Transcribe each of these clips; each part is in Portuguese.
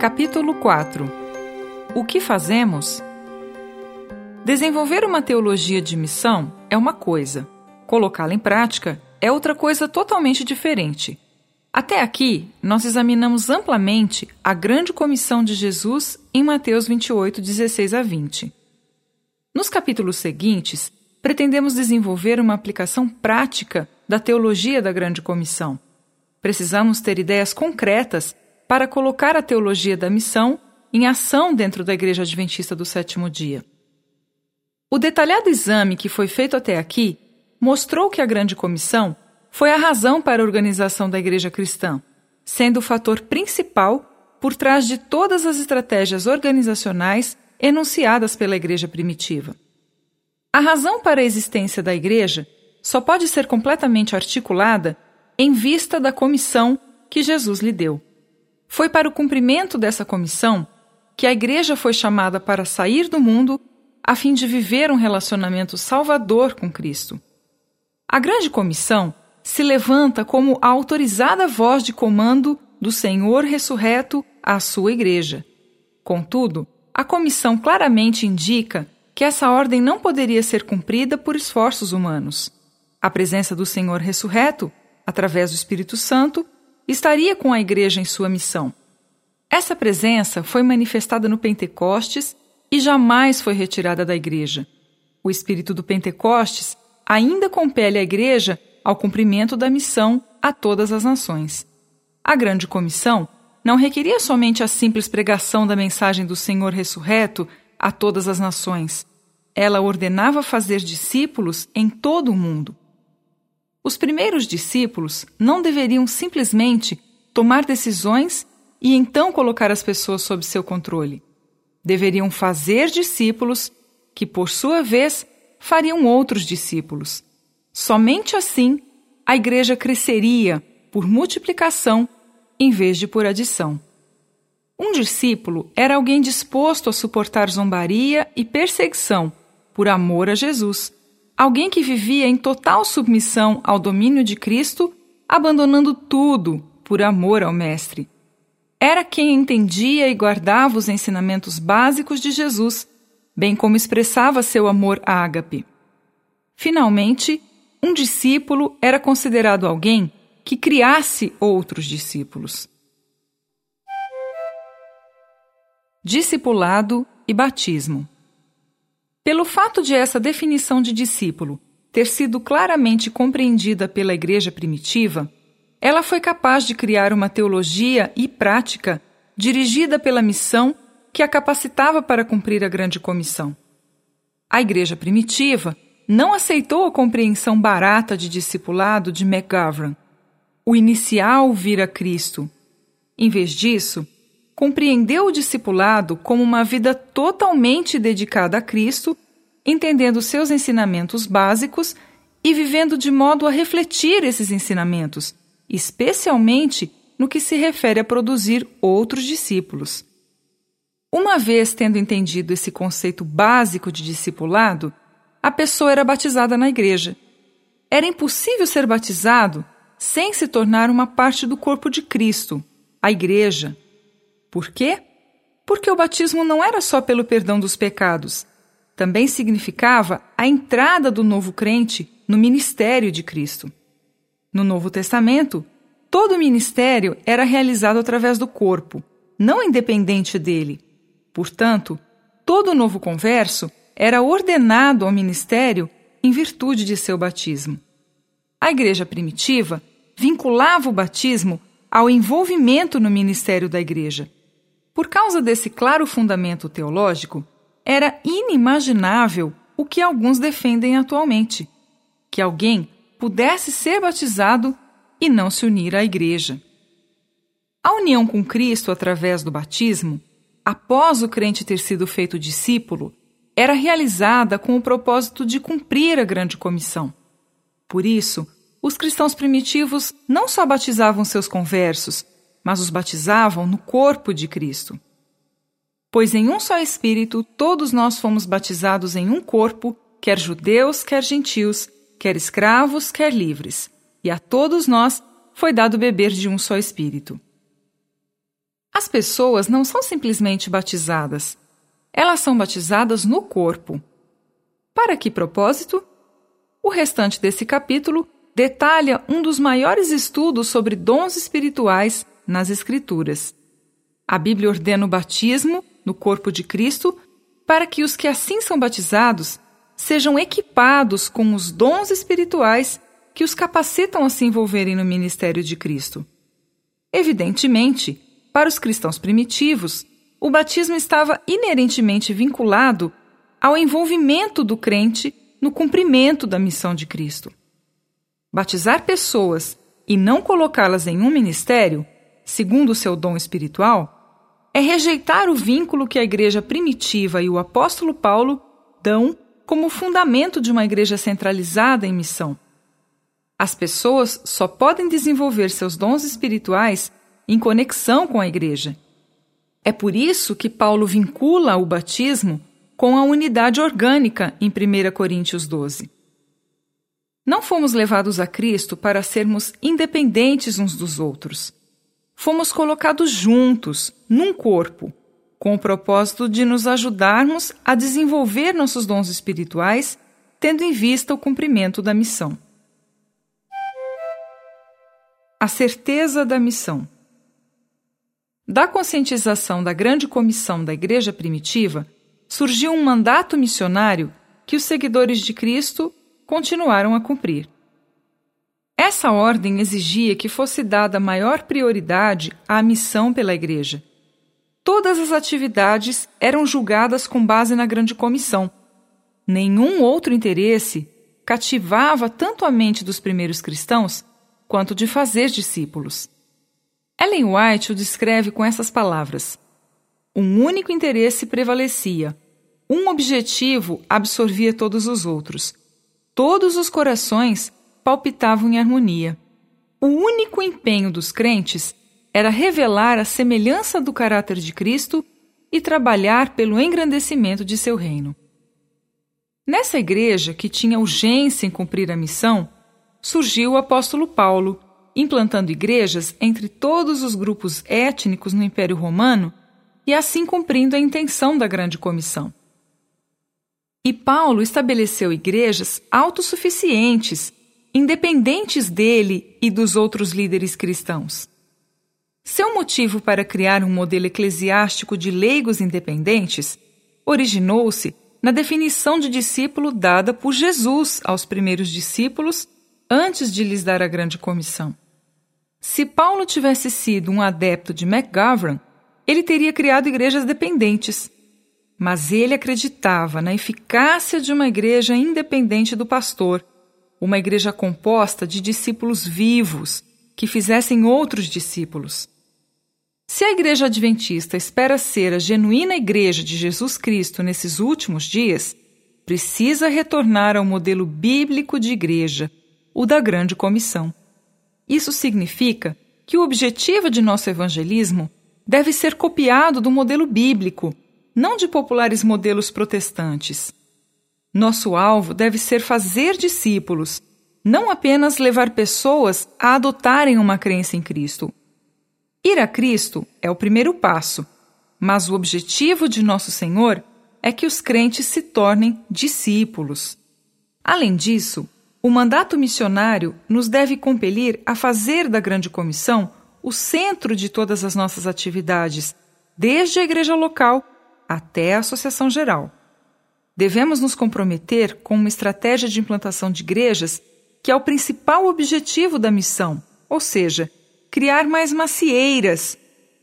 Capítulo 4 O que fazemos? Desenvolver uma teologia de missão é uma coisa, colocá-la em prática é outra coisa totalmente diferente. Até aqui, nós examinamos amplamente a grande comissão de Jesus em Mateus 28, 16 a 20. Nos capítulos seguintes, pretendemos desenvolver uma aplicação prática da teologia da grande comissão. Precisamos ter ideias concretas para colocar a teologia da missão em ação dentro da Igreja Adventista do Sétimo Dia. O detalhado exame que foi feito até aqui mostrou que a Grande Comissão foi a razão para a organização da Igreja Cristã, sendo o fator principal por trás de todas as estratégias organizacionais enunciadas pela Igreja primitiva. A razão para a existência da Igreja só pode ser completamente articulada em vista da comissão que Jesus lhe deu. Foi para o cumprimento dessa comissão que a Igreja foi chamada para sair do mundo a fim de viver um relacionamento salvador com Cristo. A Grande Comissão se levanta como a autorizada voz de comando do Senhor ressurreto à sua Igreja. Contudo, a comissão claramente indica que essa ordem não poderia ser cumprida por esforços humanos. A presença do Senhor ressurreto, através do Espírito Santo, estaria com a igreja em sua missão. Essa presença foi manifestada no Pentecostes e jamais foi retirada da igreja. O espírito do Pentecostes ainda compele a igreja ao cumprimento da missão a todas as nações. A grande comissão não requeria somente a simples pregação da mensagem do Senhor ressurreto a todas as nações. Ela ordenava fazer discípulos em todo o mundo. Os primeiros discípulos não deveriam simplesmente tomar decisões e então colocar as pessoas sob seu controle. Deveriam fazer discípulos que, por sua vez, fariam outros discípulos. Somente assim a igreja cresceria por multiplicação em vez de por adição. Um discípulo era alguém disposto a suportar zombaria e perseguição por amor a Jesus alguém que vivia em total submissão ao domínio de Cristo, abandonando tudo por amor ao Mestre. Era quem entendia e guardava os ensinamentos básicos de Jesus, bem como expressava seu amor a ágape. Finalmente, um discípulo era considerado alguém que criasse outros discípulos. Discipulado e batismo. Pelo fato de essa definição de discípulo ter sido claramente compreendida pela Igreja primitiva, ela foi capaz de criar uma teologia e prática dirigida pela missão que a capacitava para cumprir a grande comissão. A Igreja primitiva não aceitou a compreensão barata de discipulado de McGovern, o inicial vir a Cristo. Em vez disso, compreendeu o discipulado como uma vida totalmente dedicada a Cristo, entendendo seus ensinamentos básicos e vivendo de modo a refletir esses ensinamentos, especialmente no que se refere a produzir outros discípulos. Uma vez tendo entendido esse conceito básico de discipulado, a pessoa era batizada na igreja. Era impossível ser batizado sem se tornar uma parte do corpo de Cristo, a igreja, por quê? Porque o batismo não era só pelo perdão dos pecados, também significava a entrada do novo crente no ministério de Cristo. No Novo Testamento, todo ministério era realizado através do corpo, não independente dele. Portanto, todo novo converso era ordenado ao ministério em virtude de seu batismo. A igreja primitiva vinculava o batismo ao envolvimento no ministério da igreja. Por causa desse claro fundamento teológico, era inimaginável o que alguns defendem atualmente: que alguém pudesse ser batizado e não se unir à Igreja. A união com Cristo através do batismo, após o crente ter sido feito discípulo, era realizada com o propósito de cumprir a grande comissão. Por isso, os cristãos primitivos não só batizavam seus conversos, mas os batizavam no corpo de Cristo. Pois em um só Espírito todos nós fomos batizados em um corpo, quer judeus, quer gentios, quer escravos, quer livres, e a todos nós foi dado beber de um só Espírito. As pessoas não são simplesmente batizadas, elas são batizadas no corpo. Para que propósito? O restante desse capítulo detalha um dos maiores estudos sobre dons espirituais nas Escrituras. A Bíblia ordena o batismo no corpo de Cristo para que os que assim são batizados sejam equipados com os dons espirituais que os capacitam a se envolverem no ministério de Cristo. Evidentemente, para os cristãos primitivos, o batismo estava inerentemente vinculado ao envolvimento do crente no cumprimento da missão de Cristo. Batizar pessoas e não colocá-las em um ministério, segundo o seu dom espiritual, é rejeitar o vínculo que a igreja primitiva e o apóstolo Paulo dão como fundamento de uma igreja centralizada em missão. As pessoas só podem desenvolver seus dons espirituais em conexão com a igreja. É por isso que Paulo vincula o batismo com a unidade orgânica em 1 Coríntios 12. Não fomos levados a Cristo para sermos independentes uns dos outros. Fomos colocados juntos, num corpo, com o propósito de nos ajudarmos a desenvolver nossos dons espirituais, tendo em vista o cumprimento da missão. A certeza da missão. Da conscientização da grande comissão da Igreja primitiva, surgiu um mandato missionário que os seguidores de Cristo continuaram a cumprir. Essa ordem exigia que fosse dada maior prioridade à missão pela Igreja. Todas as atividades eram julgadas com base na Grande Comissão. Nenhum outro interesse cativava tanto a mente dos primeiros cristãos quanto de fazer discípulos. Ellen White o descreve com essas palavras: Um único interesse prevalecia, um objetivo absorvia todos os outros Todos os corações palpitavam em harmonia. O único empenho dos crentes era revelar a semelhança do caráter de Cristo e trabalhar pelo engrandecimento de seu reino. Nessa igreja, que tinha urgência em cumprir a missão, surgiu o apóstolo Paulo, implantando igrejas entre todos os grupos étnicos no Império Romano e assim cumprindo a intenção da grande comissão. E Paulo estabeleceu igrejas autossuficientes, independentes dele e dos outros líderes cristãos. Seu motivo para criar um modelo eclesiástico de leigos independentes originou-se na definição de discípulo dada por Jesus aos primeiros discípulos antes de lhes dar a grande comissão. Se Paulo tivesse sido um adepto de McGovern, ele teria criado igrejas dependentes mas ele acreditava na eficácia de uma igreja independente do pastor, uma igreja composta de discípulos vivos que fizessem outros discípulos. Se a igreja adventista espera ser a genuína igreja de Jesus Cristo nesses últimos dias, precisa retornar ao modelo bíblico de igreja, o da Grande Comissão. Isso significa que o objetivo de nosso evangelismo deve ser copiado do modelo bíblico não de populares modelos protestantes. Nosso alvo deve ser fazer discípulos, não apenas levar pessoas a adotarem uma crença em Cristo. Ir a Cristo é o primeiro passo, mas o objetivo de Nosso Senhor é que os crentes se tornem discípulos. Além disso, o mandato missionário nos deve compelir a fazer da Grande Comissão o centro de todas as nossas atividades, desde a igreja local até a Associação Geral. Devemos nos comprometer com uma estratégia de implantação de igrejas que é o principal objetivo da missão, ou seja, criar mais macieiras.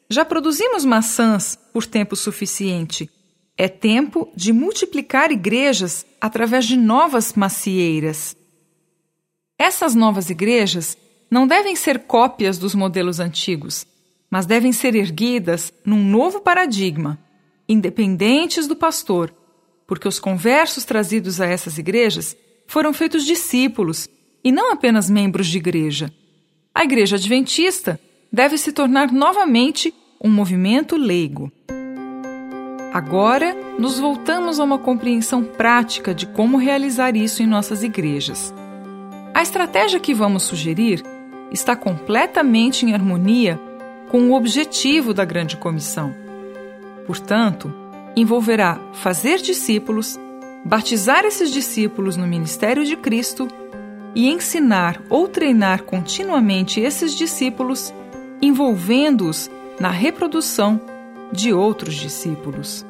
Já produzimos maçãs por tempo suficiente. É tempo de multiplicar igrejas através de novas macieiras. Essas novas igrejas não devem ser cópias dos modelos antigos, mas devem ser erguidas num novo paradigma independentes do pastor, porque os conversos trazidos a essas igrejas foram feitos discípulos e não apenas membros de igreja. A Igreja Adventista deve se tornar novamente um movimento leigo. Agora, nos voltamos a uma compreensão prática de como realizar isso em nossas igrejas. A estratégia que vamos sugerir está completamente em harmonia com o objetivo da grande comissão. Portanto, envolverá fazer discípulos, batizar esses discípulos no ministério de Cristo e ensinar ou treinar continuamente esses discípulos, envolvendo-os na reprodução de outros discípulos.